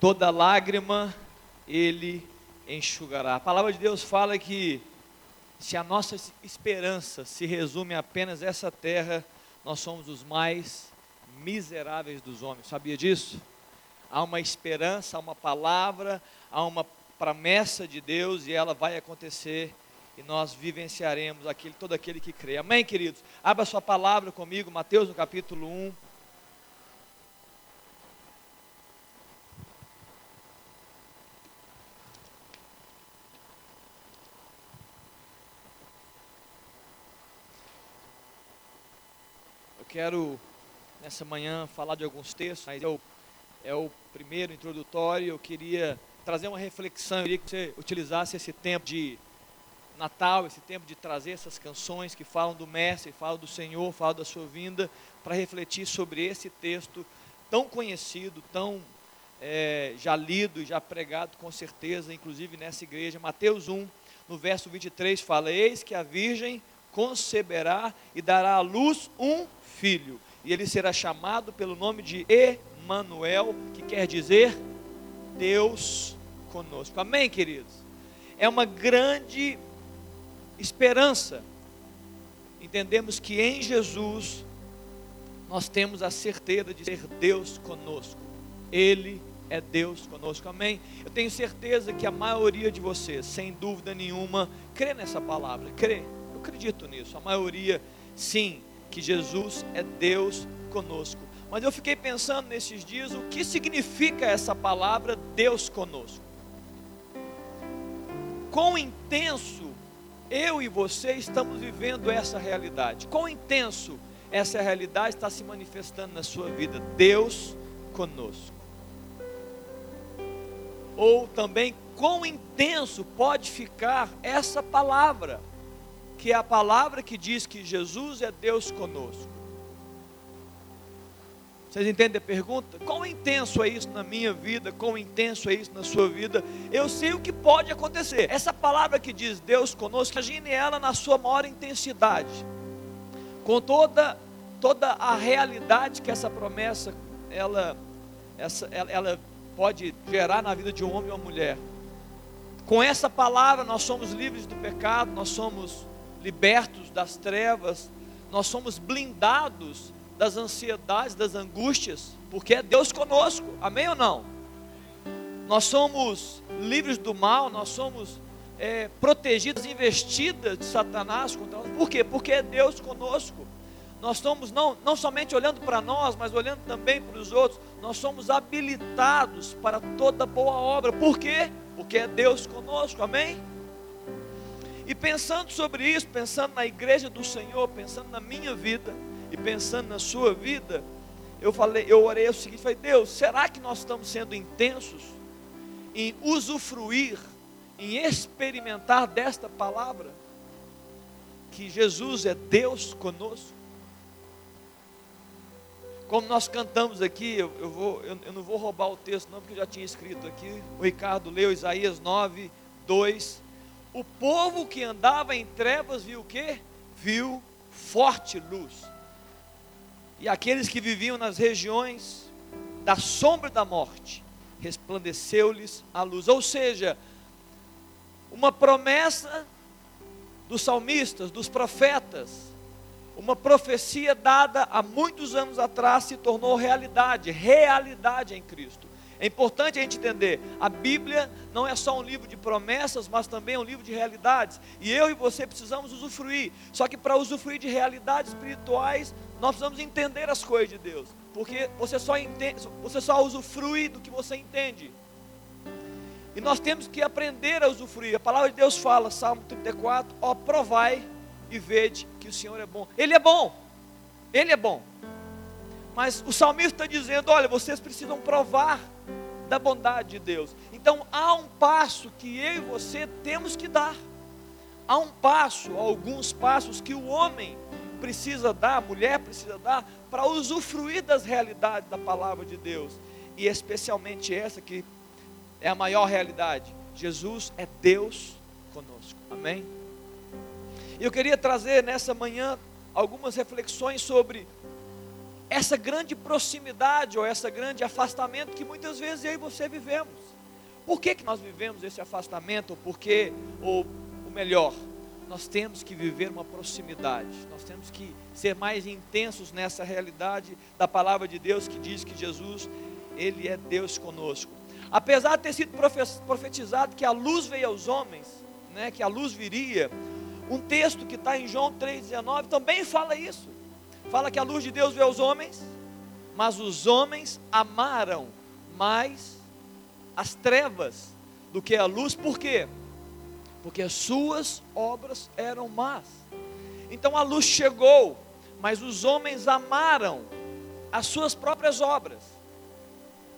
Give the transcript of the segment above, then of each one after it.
toda lágrima ele enxugará. A palavra de Deus fala que se a nossa esperança se resume a apenas essa terra, nós somos os mais miseráveis dos homens. Sabia disso? Há uma esperança, há uma palavra, há uma promessa de Deus e ela vai acontecer e nós vivenciaremos aquele, todo aquele que crê. Amém, queridos? Abra sua palavra comigo, Mateus no capítulo 1. Quero nessa manhã falar de alguns textos, mas é o, é o primeiro introdutório. Eu queria trazer uma reflexão, eu queria que você utilizasse esse tempo de Natal, esse tempo de trazer essas canções que falam do Mestre, falam do Senhor, falam da sua vinda, para refletir sobre esse texto tão conhecido, tão é, já lido e já pregado com certeza, inclusive nessa igreja. Mateus 1, no verso 23, fala: Eis que a Virgem conceberá e dará à luz um filho, e ele será chamado pelo nome de Emanuel, que quer dizer Deus conosco. Amém, queridos? É uma grande esperança. Entendemos que em Jesus nós temos a certeza de ser Deus conosco. Ele é Deus conosco. Amém? Eu tenho certeza que a maioria de vocês, sem dúvida nenhuma, crê nessa palavra. Crê. Eu acredito nisso. A maioria, sim, que Jesus é Deus conosco. Mas eu fiquei pensando nesses dias o que significa essa palavra Deus conosco quão intenso eu e você estamos vivendo essa realidade. Quão intenso essa realidade está se manifestando na sua vida. Deus conosco. Ou também quão intenso pode ficar essa palavra, que é a palavra que diz que Jesus é Deus conosco. Vocês entendem a pergunta? Quão intenso é isso na minha vida? Quão intenso é isso na sua vida? Eu sei o que pode acontecer. Essa palavra que diz Deus conosco, imagine ela na sua maior intensidade. Com toda toda a realidade que essa promessa ela essa ela, ela pode gerar na vida de um homem ou uma mulher. Com essa palavra nós somos livres do pecado, nós somos libertos das trevas, nós somos blindados das ansiedades, das angústias, porque é Deus conosco, amém ou não? Nós somos livres do mal, nós somos é, protegidos, investidas de Satanás contra nós, por quê? Porque é Deus conosco. Nós somos não, não somente olhando para nós, mas olhando também para os outros, nós somos habilitados para toda boa obra, por quê? Porque é Deus conosco, amém? E pensando sobre isso, pensando na igreja do Senhor, pensando na minha vida, e pensando na sua vida, eu falei, eu orei o seguinte, falei, Deus, será que nós estamos sendo intensos em usufruir, em experimentar desta palavra? Que Jesus é Deus conosco? Como nós cantamos aqui, eu, eu, vou, eu, eu não vou roubar o texto, não, porque eu já tinha escrito aqui. O Ricardo leu Isaías 9, 2. O povo que andava em trevas viu o que? Viu forte luz e aqueles que viviam nas regiões da sombra da morte, resplandeceu-lhes a luz. Ou seja, uma promessa dos salmistas, dos profetas, uma profecia dada há muitos anos atrás se tornou realidade, realidade em Cristo. É importante a gente entender, a Bíblia não é só um livro de promessas, mas também um livro de realidades. E eu e você precisamos usufruir. Só que para usufruir de realidades espirituais, nós precisamos entender as coisas de Deus. Porque você só entende, você só usufrui do que você entende. E nós temos que aprender a usufruir. A palavra de Deus fala, Salmo 34, ó, provai e vede que o Senhor é bom. Ele é bom. Ele é bom. Mas o salmista está dizendo: olha, vocês precisam provar da bondade de Deus. Então há um passo que eu e você temos que dar. Há um passo, alguns passos que o homem precisa dar, a mulher precisa dar, para usufruir das realidades da palavra de Deus. E especialmente essa que é a maior realidade. Jesus é Deus conosco. Amém? Eu queria trazer nessa manhã algumas reflexões sobre essa grande proximidade ou essa grande afastamento que muitas vezes eu e você vivemos. Por que, que nós vivemos esse afastamento? Ou porque, ou o melhor, nós temos que viver uma proximidade, nós temos que ser mais intensos nessa realidade da palavra de Deus que diz que Jesus, Ele é Deus conosco. Apesar de ter sido profetizado que a luz veio aos homens, né, que a luz viria, um texto que está em João 3,19 também fala isso. Fala que a luz de Deus veio aos homens, mas os homens amaram mais as trevas do que a luz, por quê? Porque as suas obras eram más. Então a luz chegou, mas os homens amaram as suas próprias obras.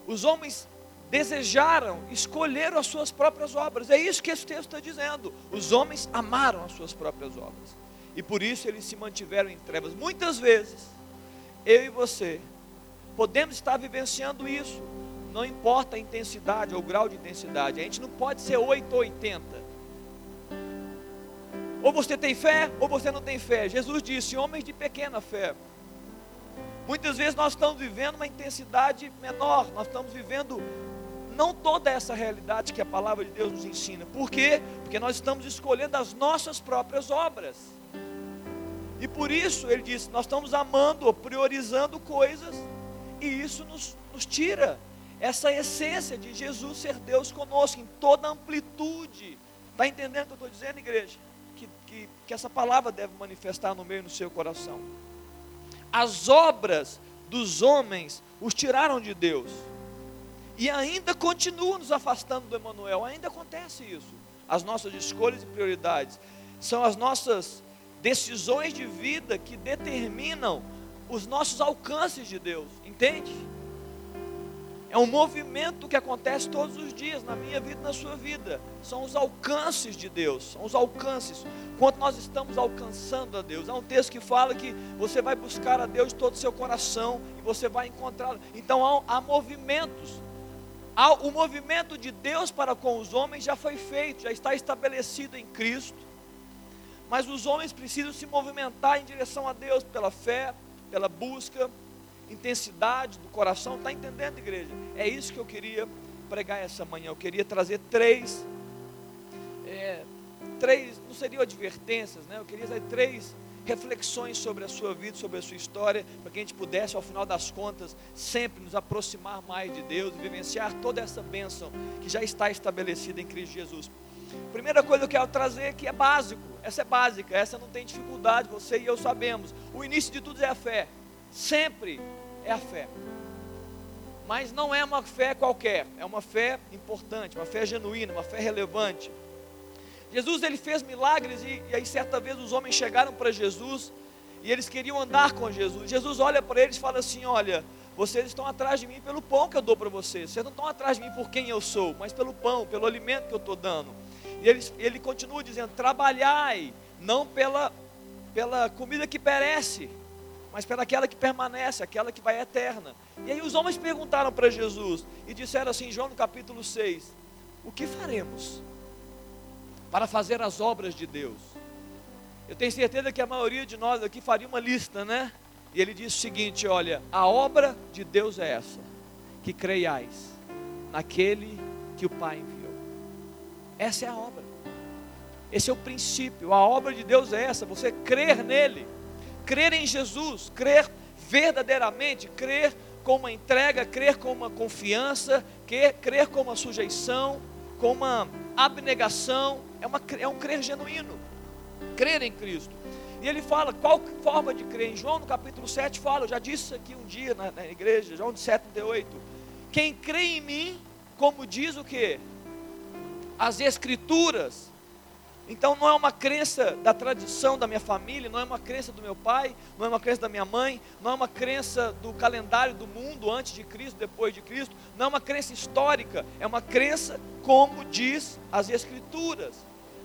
Os homens desejaram, escolheram as suas próprias obras. É isso que esse texto está dizendo. Os homens amaram as suas próprias obras. E por isso eles se mantiveram em trevas. Muitas vezes, eu e você, podemos estar vivenciando isso. Não importa a intensidade ou o grau de intensidade. A gente não pode ser 8 ou 80. Ou você tem fé, ou você não tem fé. Jesus disse: homens de pequena fé. Muitas vezes nós estamos vivendo uma intensidade menor, nós estamos vivendo não toda essa realidade que a palavra de Deus nos ensina. Por quê? Porque nós estamos escolhendo as nossas próprias obras. E por isso ele diz: nós estamos amando, priorizando coisas, e isso nos, nos tira essa essência de Jesus ser Deus conosco, em toda amplitude. Está entendendo o que eu estou dizendo, igreja? Que, que, que essa palavra deve manifestar no meio do seu coração. As obras dos homens os tiraram de Deus e ainda continua nos afastando do Emanuel. Ainda acontece isso. As nossas escolhas e prioridades são as nossas decisões de vida que determinam os nossos alcances de Deus. Entende? É um movimento que acontece todos os dias na minha vida e na sua vida. São os alcances de Deus, são os alcances. Quanto nós estamos alcançando a Deus. Há um texto que fala que você vai buscar a Deus de todo o seu coração e você vai encontrá-lo. Então há, há movimentos o movimento de Deus para com os homens já foi feito, já está estabelecido em Cristo. Mas os homens precisam se movimentar em direção a Deus pela fé, pela busca, intensidade do coração. Está entendendo, igreja? É isso que eu queria pregar essa manhã. Eu queria trazer três, é, três, não seriam advertências, né? Eu queria trazer três reflexões sobre a sua vida, sobre a sua história, para que a gente pudesse, ao final das contas, sempre nos aproximar mais de Deus e vivenciar toda essa bênção que já está estabelecida em Cristo Jesus. Primeira coisa que eu quero trazer que é básico, essa é básica, essa não tem dificuldade, você e eu sabemos. O início de tudo é a fé, sempre é a fé. Mas não é uma fé qualquer, é uma fé importante, uma fé genuína, uma fé relevante. Jesus ele fez milagres e, e aí certa vez os homens chegaram para Jesus e eles queriam andar com Jesus. Jesus olha para eles e fala assim: Olha, vocês estão atrás de mim pelo pão que eu dou para vocês. Vocês não estão atrás de mim por quem eu sou, mas pelo pão, pelo alimento que eu estou dando. E ele, ele continua dizendo: Trabalhai, não pela, pela comida que perece, mas pela aquela que permanece, aquela que vai eterna. E aí os homens perguntaram para Jesus e disseram assim, João no capítulo 6: O que faremos? para fazer as obras de Deus. Eu tenho certeza que a maioria de nós aqui faria uma lista, né? E ele diz o seguinte: olha, a obra de Deus é essa, que creiais naquele que o Pai enviou. Essa é a obra. Esse é o princípio. A obra de Deus é essa, você crer nele, crer em Jesus, crer verdadeiramente, crer com uma entrega, crer com uma confiança, crer, crer com uma sujeição, com uma abnegação, é, uma, é um crer genuíno, crer em Cristo. E ele fala qual forma de crer. Em João no capítulo 7 fala, eu já disse aqui um dia na, na igreja, João 7,38. Quem crê em mim, como diz o que? As escrituras. Então não é uma crença da tradição da minha família, não é uma crença do meu pai, não é uma crença da minha mãe, não é uma crença do calendário do mundo antes de Cristo, depois de Cristo, não é uma crença histórica, é uma crença como diz as escrituras.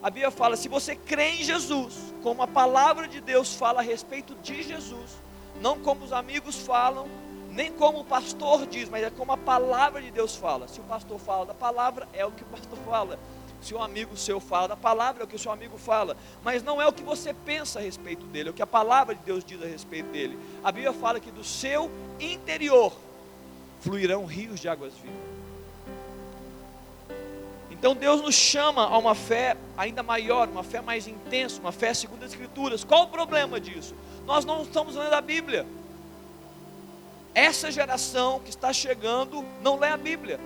A Bíblia fala: se você crê em Jesus, como a palavra de Deus fala a respeito de Jesus, não como os amigos falam, nem como o pastor diz, mas é como a palavra de Deus fala. Se o pastor fala da palavra, é o que o pastor fala. se o amigo seu fala, da palavra é o que o seu amigo fala, mas não é o que você pensa a respeito dele, é o que a palavra de Deus diz a respeito dele. A Bíblia fala que do seu interior fluirão rios de águas vivas. Então Deus nos chama a uma fé ainda maior, uma fé mais intensa, uma fé segundo as Escrituras. Qual o problema disso? Nós não estamos lendo a Bíblia. Essa geração que está chegando não lê a Bíblia.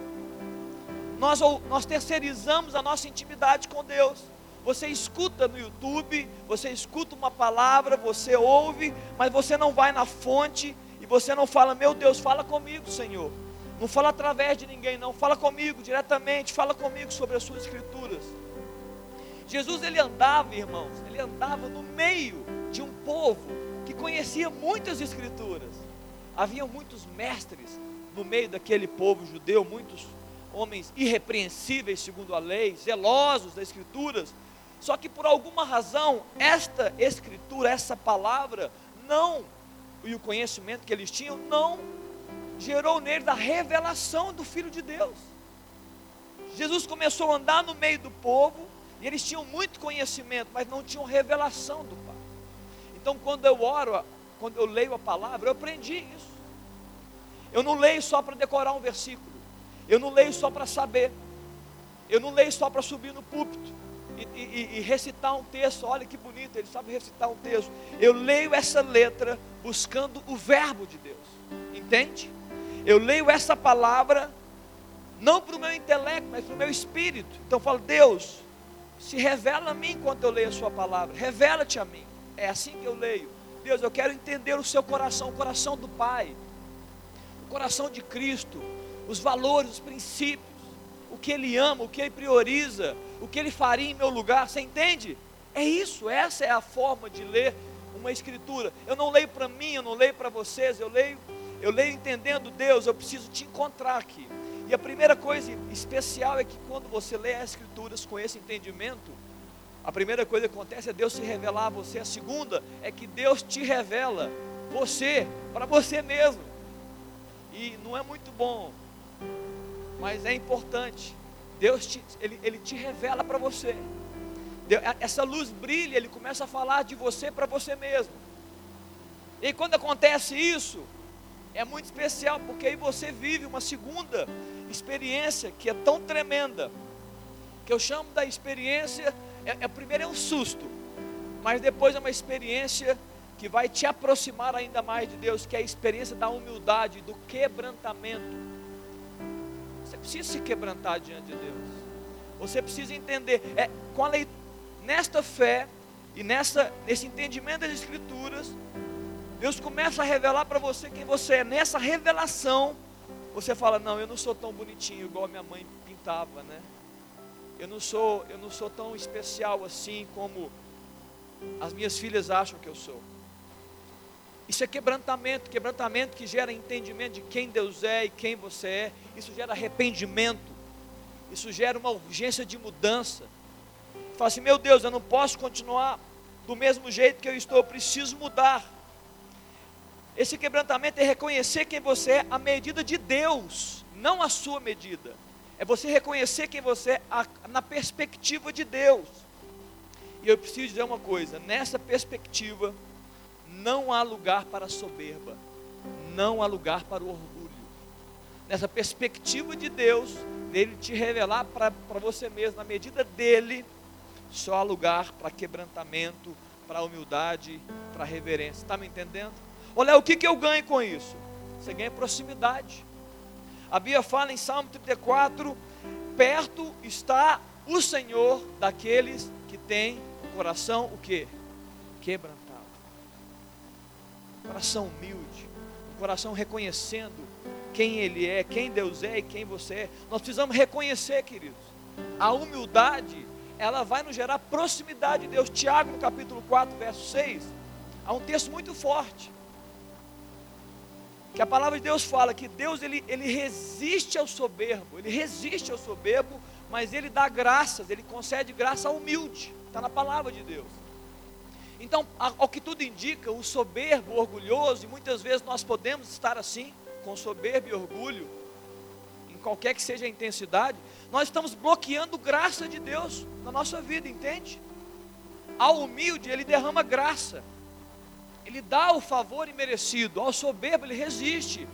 Nós, nós terceirizamos a nossa intimidade com Deus. Você escuta no YouTube, você escuta uma palavra, você ouve, mas você não vai na fonte e você não fala, meu Deus, fala comigo, Senhor. Não fala através de ninguém, não. Fala comigo diretamente. Fala comigo sobre as suas escrituras. Jesus ele andava, irmãos, ele andava no meio de um povo que conhecia muitas escrituras. Havia muitos mestres no meio daquele povo judeu, muitos homens irrepreensíveis segundo a lei, zelosos das escrituras. Só que por alguma razão, esta escritura, essa palavra, não, e o conhecimento que eles tinham, não gerou neles a revelação do Filho de Deus. Jesus começou a andar no meio do povo, e eles tinham muito conhecimento, mas não tinham revelação do Pai. Então, quando eu oro, quando eu leio a palavra, eu aprendi isso. Eu não leio só para decorar um versículo, eu não leio só para saber, eu não leio só para subir no púlpito e, e, e, recitar um texto. Olha que bonito, ele sabe recitar um texto. Eu leio essa letra buscando o Verbo de Deus, entende? Eu leio essa palavra não para o meu intelecto, mas para o meu espírito. Então eu falo, Deus, se revela a mim enquanto eu leio a sua palavra. Revela-te a mim. É assim que eu leio. Deus, eu quero entender o seu coração, o coração do Pai, o coração de Cristo, os valores, os princípios, o que Ele ama, o que Ele prioriza, o que Ele faria em meu lugar. Você entende? É isso, essa é a forma de ler uma escritura. Eu não leio para mim, eu não leio para vocês, eu leio eu leio entendendo Deus, eu preciso te encontrar aqui. E a primeira coisa especial é que quando você lê as Escrituras com esse entendimento, a primeira coisa que acontece é Deus se revelar a você. A segunda é que Deus te revela você para você mesmo. E não é muito bom, mas é importante. Deus te, ele, ele te revela para você. Deus, essa luz brilha, ele começa a falar de você para você mesmo. E quando acontece isso, é muito especial, porque aí você vive uma segunda experiência que é tão tremenda, que eu chamo da experiência, é, é, primeiro é um susto, mas depois é uma experiência que vai te aproximar ainda mais de Deus, que é a experiência da humildade, do quebrantamento. Você precisa se quebrantar diante de Deus. Você precisa entender, é, com a lei, nesta fé e nessa, nesse entendimento das Escrituras, Deus começa a revelar para você quem você é. Nessa revelação, você fala: "Não, eu não sou tão bonitinho igual a minha mãe pintava, né? Eu não sou, eu não sou tão especial assim como as minhas filhas acham que eu sou." Isso é quebrantamento, quebrantamento que gera entendimento de quem Deus é e quem você é. Isso gera arrependimento. Isso gera uma urgência de mudança. Fala assim: "Meu Deus, eu não posso continuar do mesmo jeito que eu estou, eu preciso mudar." Esse quebrantamento é reconhecer quem você é à medida de Deus, não a sua medida. É você reconhecer quem você é a, na perspectiva de Deus. E eu preciso dizer uma coisa: nessa perspectiva, não há lugar para soberba, não há lugar para o orgulho. Nessa perspectiva de Deus, dele te revelar para você mesmo, na medida dele, só há lugar para quebrantamento, para humildade, para reverência. Está me entendendo? Olha, o que, que eu ganho com isso? Você ganha proximidade. A Bíblia fala em Salmo 34: perto está o Senhor daqueles que têm o coração o que? Quebrantado. Coração humilde, coração reconhecendo quem Ele é, quem Deus é e quem você é. Nós precisamos reconhecer, queridos. A humildade, ela vai nos gerar proximidade de Deus. Tiago, no capítulo 4, verso 6, há um texto muito forte que a palavra de Deus fala que Deus ele, ele resiste ao soberbo, ele resiste ao soberbo, mas ele dá graças, ele concede graça ao humilde, está na palavra de Deus. Então, ao que tudo indica, o soberbo, o orgulhoso, e muitas vezes nós podemos estar assim, com soberbo e orgulho, qualquer que seja a intensidade, nós estamos bloqueando graça de Deus na nossa vida, entende? Ao humilde, ele derrama graça, ele dá o favor imerecido, ao soberbo, ele resiste.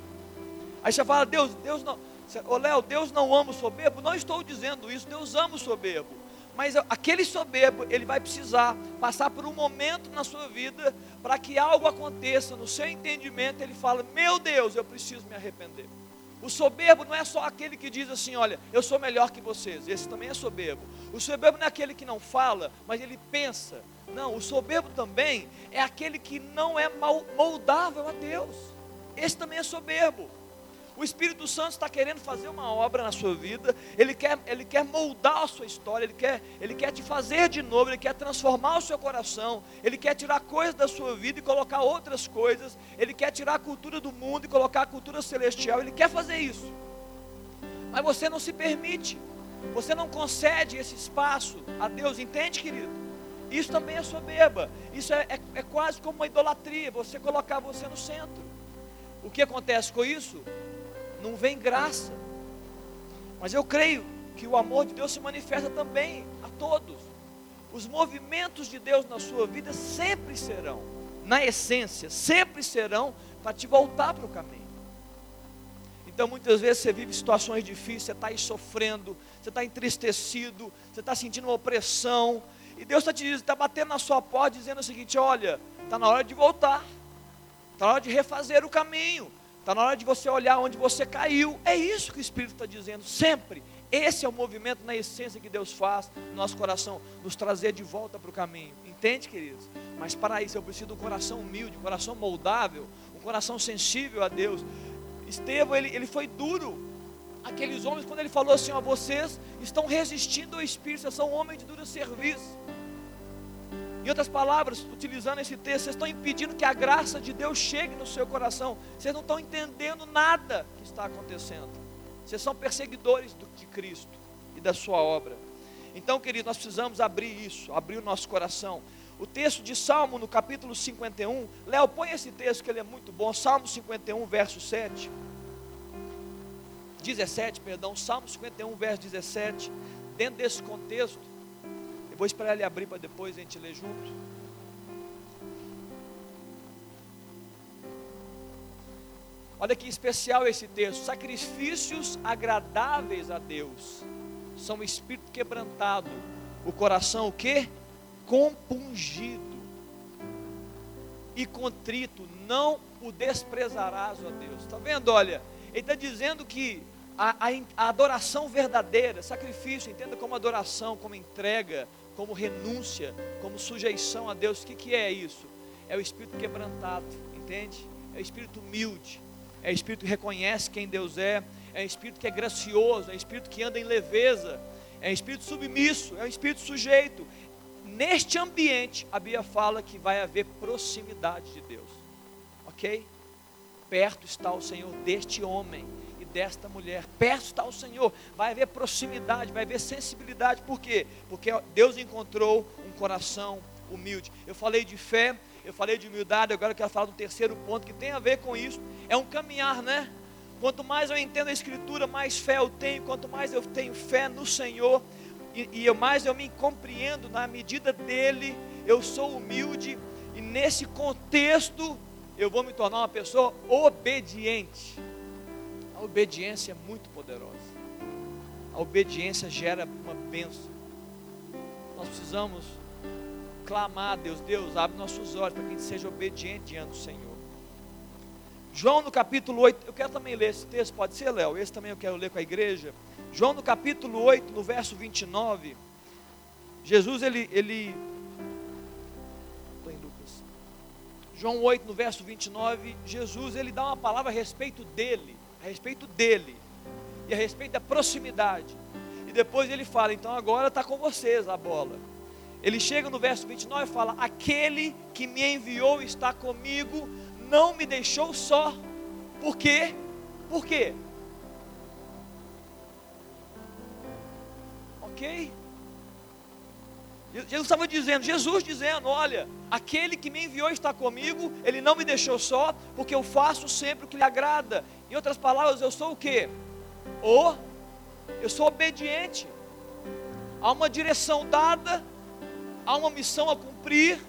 Aí você fala, Deus, Deus não, ô Léo, Deus não ama o soberbo? Não estou dizendo isso, Deus ama o soberbo. Mas aquele soberbo, ele vai precisar passar por um momento na sua vida para que algo aconteça no seu entendimento. Ele fala: Meu Deus, eu preciso me arrepender. O soberbo não é só aquele que diz assim: Olha, eu sou melhor que vocês. Esse também é soberbo. O soberbo não é aquele que não fala, mas ele pensa. Não, o soberbo também é aquele que não é moldável a Deus. Esse também é soberbo. O Espírito Santo está querendo fazer uma obra na sua vida, ele quer, ele quer moldar a sua história, ele quer, ele quer te fazer de novo, ele quer transformar o seu coração, ele quer tirar coisas da sua vida e colocar outras coisas, ele quer tirar a cultura do mundo e colocar a cultura celestial, ele quer fazer isso. Mas você não se permite, você não concede esse espaço a Deus, entende, querido? Isso também é soberba, isso é, é, é quase como uma idolatria, você colocar você no centro. O que acontece com isso? não vem graça. Mas eu creio que o amor de Deus se manifesta também a todos. Os movimentos de Deus na sua vida sempre serão, na essência, sempre serão para te voltar para o caminho. Então muitas vezes você vive situações difíceis, você está aí sofrendo, você está entristecido, você está sentindo uma opressão, e Deus está te está batendo na sua porta dizendo o seguinte: olha, está na hora de voltar, está na hora de refazer o caminho, Está na hora de você olhar onde você caiu. É isso que o Espírito está dizendo, sempre. Esse é o movimento na essência que Deus faz no nosso coração, nos trazer de volta para o caminho. Entende, queridos? Mas para isso eu preciso de um coração humilde, um coração moldável, um coração sensível a Deus. Estevão, ele, ele foi duro. Aqueles homens, quando ele falou assim: ó, vocês estão resistindo ao Espírito, vocês são homens de duro serviço. Em outras palavras, utilizando esse texto, vocês estão impedindo que a graça de Deus chegue no seu coração. Vocês não estão entendendo nada que está acontecendo. Vocês são perseguidores de Cristo e da sua obra. Então, querido, nós precisamos abrir isso, abrir o nosso coração. O texto de Salmo, no capítulo 51, Léo, põe esse texto que ele é muito bom. Salmo 51, verso 7. 17, perdão, Salmo 51, verso 17. Dentro desse contexto, eu vou esperar ele abrir para depois a gente ler junto. Olha que especial esse texto. Sacrifícios agradáveis a Deus são o espírito quebrantado, o coração o que? Compungido e contrito, não o desprezarás, ó Deus. Está vendo? Olha, ele está dizendo que a, a, a, adoração verdadeira, sacrifício, entenda como adoração, como entrega, como renúncia, como sujeição a Deus. O que, que é isso? É o espírito quebrantado, entende? É o espírito humilde, é o espírito que reconhece quem Deus é, é o espírito que é gracioso, é o espírito que anda em leveza, é o espírito submisso, é o espírito sujeito. Neste ambiente, a Bíblia fala que vai haver proximidade de Deus, ok? Perto está o Senhor deste homem desta mulher. Perto está o Senhor. Vai haver proximidade, vai haver sensibilidade. Por quê? Porque Deus encontrou um coração humilde. Eu falei de fé, eu falei de humildade, agora eu quero falar do terceiro ponto que tem a ver com isso. É um caminhar, né? Quanto mais eu entendo a Escritura, mais fé eu tenho. Quanto mais eu tenho fé no Senhor, e, e eu, mais eu me compreendo na medida dele, eu sou humilde, e nesse contexto eu vou me tornar uma pessoa obediente obediência é muito poderosa. A obediência gera uma bênção. Nós precisamos clamar a Deus, Deus, abre nossos olhos para que a gente seja obediente diante do Senhor. João no capítulo 8, eu quero também ler esse texto, pode ser, Léo? Esse também eu quero ler com a igreja. João no capítulo 8, no verso 29, Jesus ele, ele João 8, no verso 29, Jesus ele dá uma palavra a respeito dele a respeito dele e a respeito da proximidade. E depois ele fala: então agora está com vocês a bola. Ele chega no verso 29 e fala: Aquele que me enviou está comigo, não me deixou só. Por quê? Por quê? Ok? Jesus estava dizendo, Jesus dizendo: Olha, aquele que me enviou está comigo, ele não me deixou só, porque eu faço sempre o que lhe agrada. Em outras palavras, eu sou o que? Ou eu sou obediente. Há uma direção dada, há uma missão a cumprir.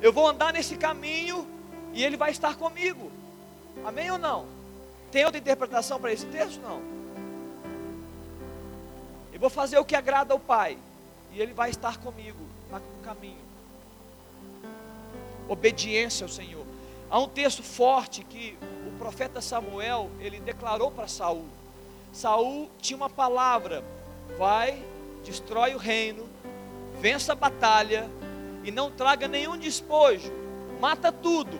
Eu vou andar nesse caminho e ele vai estar comigo. Amém ou não? Tem outra interpretação para esse texto? Não. Eu vou fazer o que agrada ao Pai e ele vai estar comigo no caminho. Obediência ao Senhor. Há um texto forte que o profeta Samuel, ele declarou para Saul. Saul tinha uma palavra: vai, destrói o reino, vença a batalha e não traga nenhum despojo, mata tudo.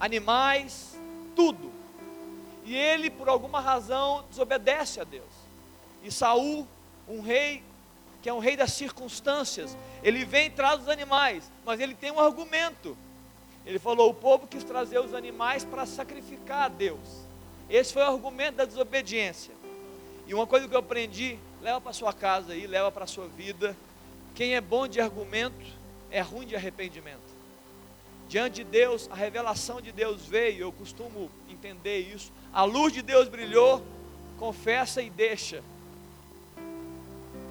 Animais, tudo. E ele, por alguma razão, desobedece a Deus. E Saul, um rei que é um rei das circunstâncias, ele vem e traz os animais, mas ele tem um argumento. Ele falou: o povo quis trazer os animais para sacrificar a Deus. Esse foi o argumento da desobediência. E uma coisa que eu aprendi, leva para sua casa aí, leva para sua vida. Quem é bom de argumento é ruim de arrependimento. Diante de Deus, a revelação de Deus veio, eu costumo entender isso. A luz de Deus brilhou, confessa e deixa.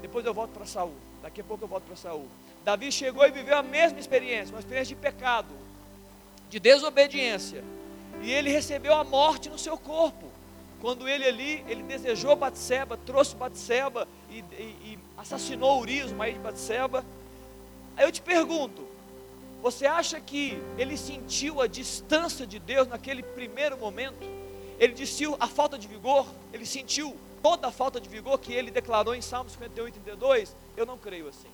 Depois eu volto para Saul. Daqui a pouco eu volto para Saul. Davi chegou e viveu a mesma experiência, uma experiência de pecado, de desobediência. E ele recebeu a morte no seu corpo. Quando ele ali, ele desejou Batseba, trouxe Batseba e, e, e assassinou Urias, o marido de Batseba. Aí eu te pergunto, você acha que ele sentiu a distância de Deus naquele primeiro momento? Ele sentiu a falta de vigor? Ele sentiu toda a falta de vigor que ele declarou em Salmos 58, 32? Eu não creio assim.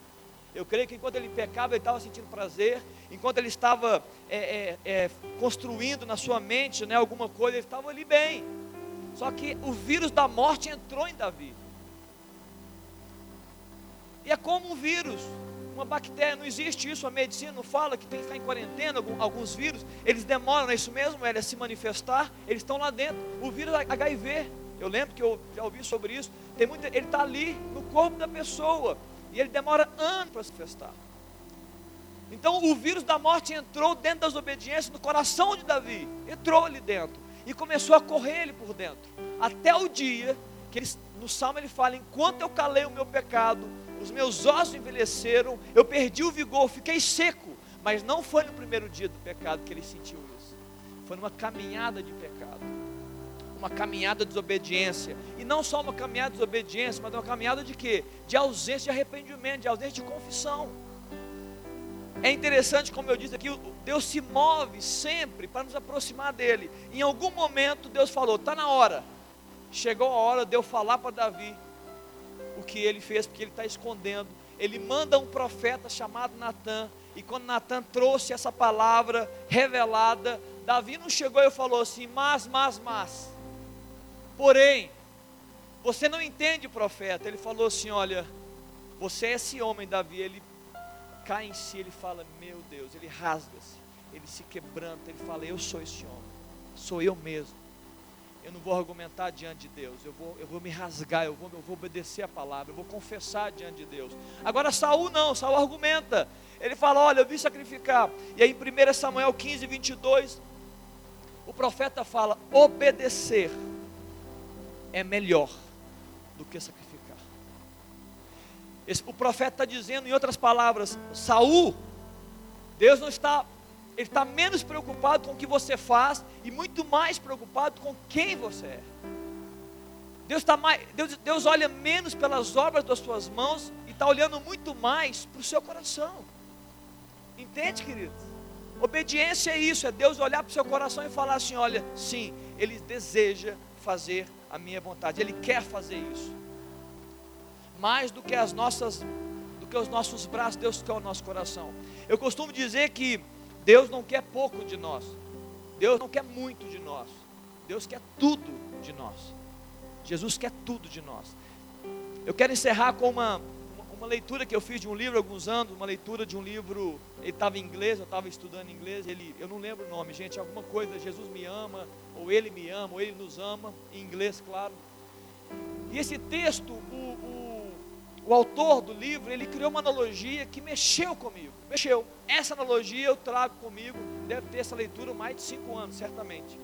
Eu creio que enquanto ele pecava, ele estava sentindo prazer, enquanto ele estava é, é, é, construindo na sua mente né, alguma coisa, ele estava ali bem. Só que o vírus da morte entrou em Davi. E é como um vírus, uma bactéria, não existe isso, a medicina não fala que tem que ficar em quarentena, alguns vírus, eles demoram, é isso mesmo, ele a se manifestar, eles estão lá dentro. O vírus HIV, eu lembro que eu já ouvi sobre isso, tem muito, ele está ali no corpo da pessoa. E ele demora anos para se manifestar. Então o vírus da morte entrou dentro das obediências no coração de Davi. Entrou ali dentro. E começou a correr ele por dentro. Até o dia que ele, no Salmo ele fala: Enquanto eu calei o meu pecado, os meus ossos envelheceram, eu perdi o vigor, fiquei seco. Mas não foi no primeiro dia do pecado que ele sentiu isso. Foi numa caminhada de pecado uma caminhada de desobediência. E não só uma caminhada de desobediência, mas uma caminhada de quê? De ausência de arrependimento, de ausência de confissão. É interessante, como eu disse aqui, Deus se move sempre para nos aproximar dele. Em algum momento Deus falou: está na hora. Chegou a hora de eu falar para Davi o que ele fez, porque ele está escondendo. Ele manda um profeta chamado Natan. E quando Natan trouxe essa palavra revelada, Davi não chegou e falou assim: mas, mas, mas. Porém, você não entende, profeta. Ele falou assim: Olha, você é esse homem, Davi. Ele cai em si, ele fala: Meu Deus, ele rasga-se, ele se quebranta. Ele fala: Eu sou esse homem, sou eu mesmo. Eu não vou argumentar diante de Deus, eu vou, eu vou me rasgar, eu vou, eu vou obedecer a palavra, eu vou confessar diante de Deus. Agora, Saul não, Saul argumenta. Ele fala: Olha, eu vim sacrificar. E aí, em 1 Samuel 15, 22, o profeta fala: Obedecer é melhor do que sacrificar. Esse, o profeta está dizendo, em outras palavras, Saul, Deus não está, ele está menos preocupado com o que você faz e muito mais preocupado com quem você é. Deus, está mais, Deus, Deus olha menos pelas obras das suas mãos e está olhando muito mais para o seu coração. Entende, querido? Obediência é isso, é Deus olhar para o seu coração e falar assim: olha, sim, Ele deseja fazer a minha vontade. Ele quer fazer isso. Mais do que as nossas, do que os nossos braços, Deus quer o nosso coração. Eu costumo dizer que Deus não quer pouco de nós. Deus não quer muito de nós. Deus quer tudo de nós. Jesus quer tudo de nós. Eu quero encerrar com uma, uma leitura que eu fiz de um livro há alguns anos, uma leitura de um livro, ele estava em inglês, eu estava estudando inglês, ele, eu não lembro o nome, gente, alguma coisa, Jesus me ama, ou Ele me ama, ou Ele nos ama, em inglês, claro. E esse texto, o, o, o autor do livro, ele criou uma analogia que mexeu comigo, mexeu. Essa analogia eu trago comigo, deve ter essa leitura mais de cinco anos, certamente.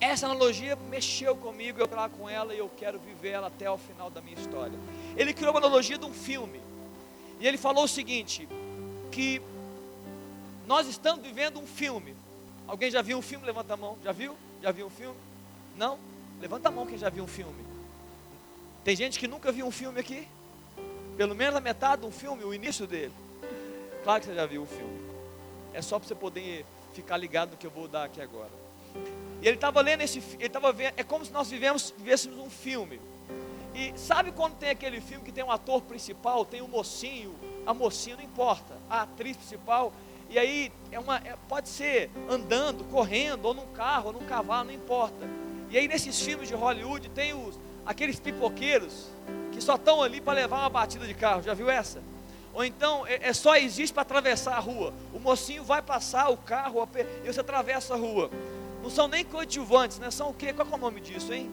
Essa analogia mexeu comigo, eu trago com ela e eu quero viver ela até o final da minha história. Ele criou uma analogia de um filme. E ele falou o seguinte: que nós estamos vivendo um filme. Alguém já viu um filme? Levanta a mão. Já viu? Já viu um filme? Não? Levanta a mão quem já viu um filme. Tem gente que nunca viu um filme aqui? Pelo menos a metade de um filme, o início dele. Claro que você já viu o filme. É só para você poder ficar ligado no que eu vou dar aqui agora. E ele estava lendo esse, ele estava vendo, é como se nós vivêssemos um filme. E sabe quando tem aquele filme que tem um ator principal, tem um mocinho, a mocinha não importa, a atriz principal, e aí é uma, é, pode ser andando, correndo, ou num carro, ou num cavalo, não importa. E aí nesses filmes de Hollywood tem os, aqueles pipoqueiros que só estão ali para levar uma batida de carro. Já viu essa? Ou então é, é só existe para atravessar a rua. O mocinho vai passar o carro e você atravessa a rua. Não são nem coadjuvantes, né? São o quê? Qual é o nome disso, hein?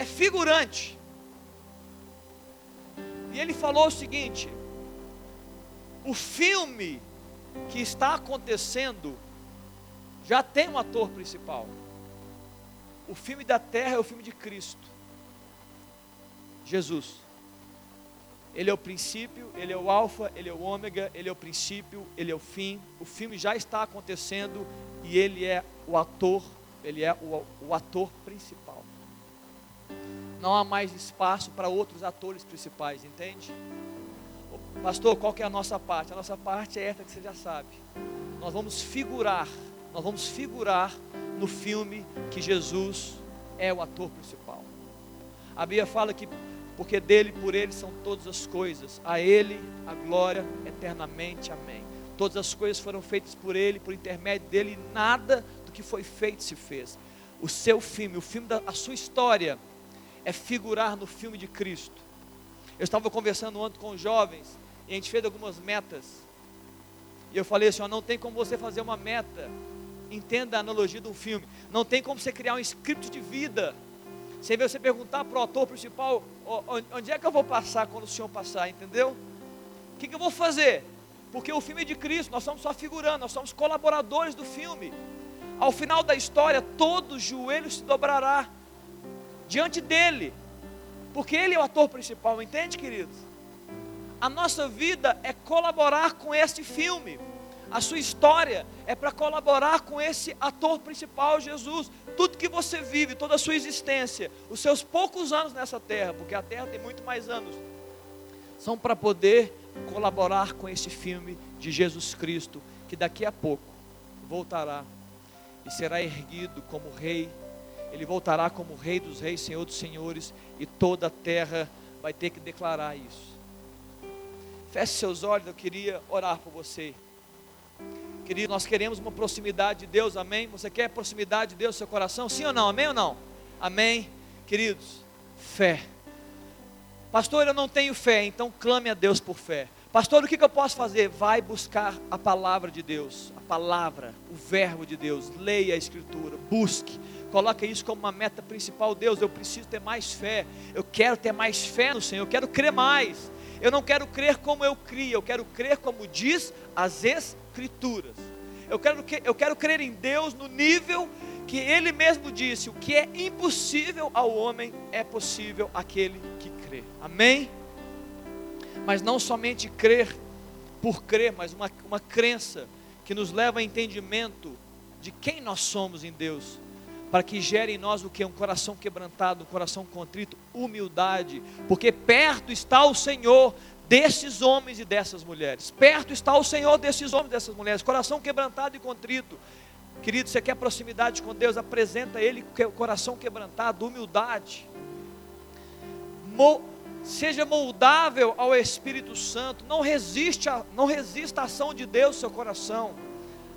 É figurante. E ele falou o seguinte: o filme que está acontecendo já tem um ator principal. O filme da terra é o filme de Cristo. Jesus. Ele é o princípio, ele é o alfa, ele é o ômega, ele é o princípio, ele é o fim. O filme já está acontecendo e ele é o ator, ele é o, o ator principal. Não há mais espaço para outros atores principais, entende? Pastor, qual que é a nossa parte? A nossa parte é essa que você já sabe. Nós vamos figurar, nós vamos figurar no filme que Jesus é o ator principal. A Bíblia fala que porque dele, por ele são todas as coisas. A ele a glória eternamente. Amém. Todas as coisas foram feitas por ele, por intermédio dele, e nada do que foi feito se fez. O seu filme, o filme da a sua história é figurar no filme de Cristo. Eu estava conversando ontem com os jovens e a gente fez algumas metas. E eu falei assim: ó, não tem como você fazer uma meta. Entenda a analogia de um filme. Não tem como você criar um script de vida você vê você perguntar para o ator principal, onde é que eu vou passar quando o senhor passar, entendeu? O que, que eu vou fazer? Porque o filme é de Cristo, nós somos só figurando, nós somos colaboradores do filme. Ao final da história, todo joelho se dobrará diante dele, porque ele é o ator principal, entende, queridos? A nossa vida é colaborar com este filme. A sua história é para colaborar com esse ator principal, Jesus. Tudo que você vive, toda a sua existência, os seus poucos anos nessa terra, porque a terra tem muito mais anos, são para poder colaborar com esse filme de Jesus Cristo, que daqui a pouco voltará e será erguido como rei. Ele voltará como rei dos reis, senhor dos senhores, e toda a terra vai ter que declarar isso. Feche seus olhos, eu queria orar por você. Querido, nós queremos uma proximidade de Deus, amém? Você quer proximidade de Deus no seu coração? Sim ou não? Amém ou não? Amém? Queridos, fé. Pastor, eu não tenho fé, então clame a Deus por fé. Pastor, o que, que eu posso fazer? Vai buscar a palavra de Deus, a palavra, o verbo de Deus. Leia a Escritura, busque. Coloque isso como uma meta principal. Deus, eu preciso ter mais fé. Eu quero ter mais fé no Senhor. Eu quero crer mais. Eu não quero crer como eu crio. Eu quero crer como diz as Escrituras Escrituras. Eu quero, eu quero crer em Deus no nível que Ele mesmo disse: o que é impossível ao homem é possível àquele que crê. Amém? Mas não somente crer por crer, mas uma, uma crença que nos leva a entendimento de quem nós somos em Deus, para que gere em nós o que? Um coração quebrantado, um coração contrito, humildade, porque perto está o Senhor desses homens e dessas mulheres. Perto está o Senhor desses homens e dessas mulheres, coração quebrantado e contrito. Querido, você quer proximidade com Deus? Apresenta Ele com coração quebrantado, humildade. Mo, seja moldável ao Espírito Santo. Não resiste a, não resista à ação de Deus seu coração.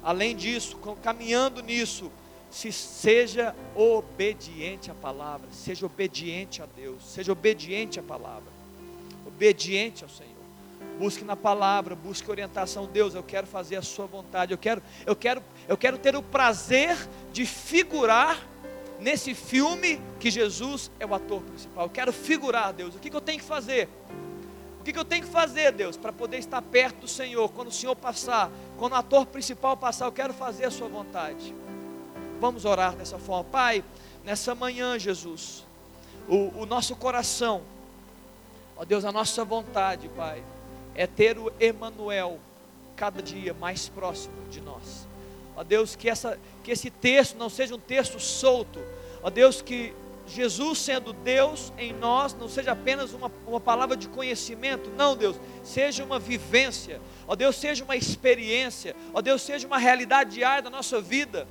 Além disso, caminhando nisso, se seja obediente à palavra, seja obediente a Deus, seja obediente à palavra obediente ao Senhor. Busque na palavra, busque orientação. Deus, eu quero fazer a sua vontade. Eu quero, eu quero, eu quero ter o prazer de figurar nesse filme que Jesus é o ator principal. Eu quero figurar, Deus. O que, que eu tenho que fazer? O que, que eu tenho que fazer, Deus, para poder estar perto do Senhor? Quando o Senhor passar, quando o ator principal passar, eu quero fazer a sua vontade. Vamos orar dessa forma. Pai, nessa manhã, Jesus, o, o nosso coração, ó Deus, a nossa vontade, Pai, é ter o Emanuel cada dia mais próximo de nós. Ó Deus, que, essa, que esse texto não seja um texto solto. Ó Deus, que Jesus sendo Deus em nós, não seja apenas uma, uma palavra de conhecimento, não, Deus, seja uma vivência, ó Deus, seja uma experiência, ó Deus, seja uma realidade diária da nossa vida.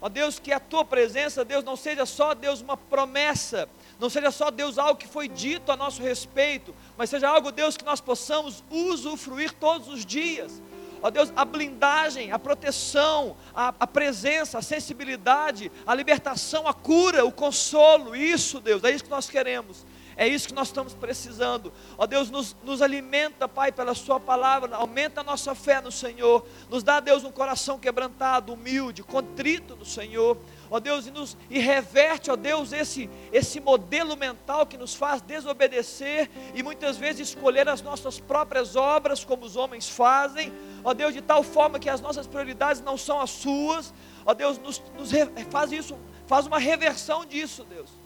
Ó Deus, que a tua presença, Deus, não seja só, Deus, uma promessa, não seja só, Deus, algo que foi dito a nosso respeito, mas seja algo, Deus, que nós possamos usufruir todos os dias. Ó Deus, a blindagem, a proteção, a, a, presença, a sensibilidade, a libertação, a cura, o consolo, isso, Deus, é isso que nós queremos. É isso que nós estamos precisando. Ó Deus, nos, nos alimenta, Pai, pela Sua palavra, aumenta a nossa fé no Senhor. Nos dá, Deus, um coração quebrantado, humilde, contrito no Senhor. Ó Deus, e, nos, e reverte, ó Deus, esse, esse modelo mental que nos faz desobedecer e muitas vezes escolher as nossas próprias obras, como os homens fazem. Ó Deus, de tal forma que as nossas prioridades não são as suas. Ó Deus, nos, nos faz isso, faz uma reversão disso, Deus.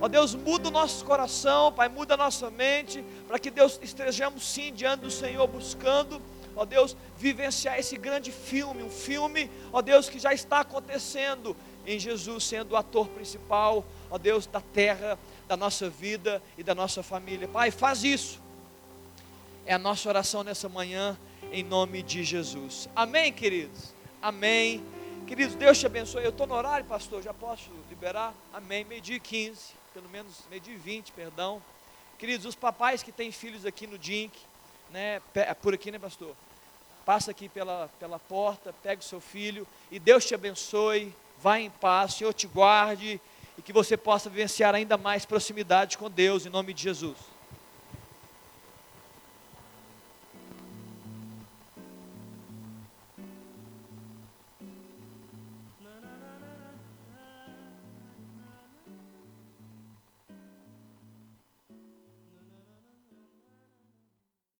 Ó Deus, muda o nosso coração, Pai, muda a nossa mente, para que Deus estejamos sim diante do Senhor buscando, ó Deus, vivenciar esse grande filme, um filme, ó Deus, que já está acontecendo em Jesus sendo o ator principal, ó Deus, da terra, da nossa vida e da nossa família. Pai, faz isso. É a nossa oração nessa manhã, em nome de Jesus. Amém, queridos? Amém. Queridos, Deus te abençoe. Eu estou no horário, pastor, já posso liberar? Amém. Meio-dia e 15, pelo menos meio-dia e 20, perdão. Queridos, os papais que têm filhos aqui no DINC, né, por aqui, né, pastor? Passa aqui pela, pela porta, pega o seu filho e Deus te abençoe. Vá em paz, Senhor te guarde e que você possa vivenciar ainda mais proximidade com Deus, em nome de Jesus.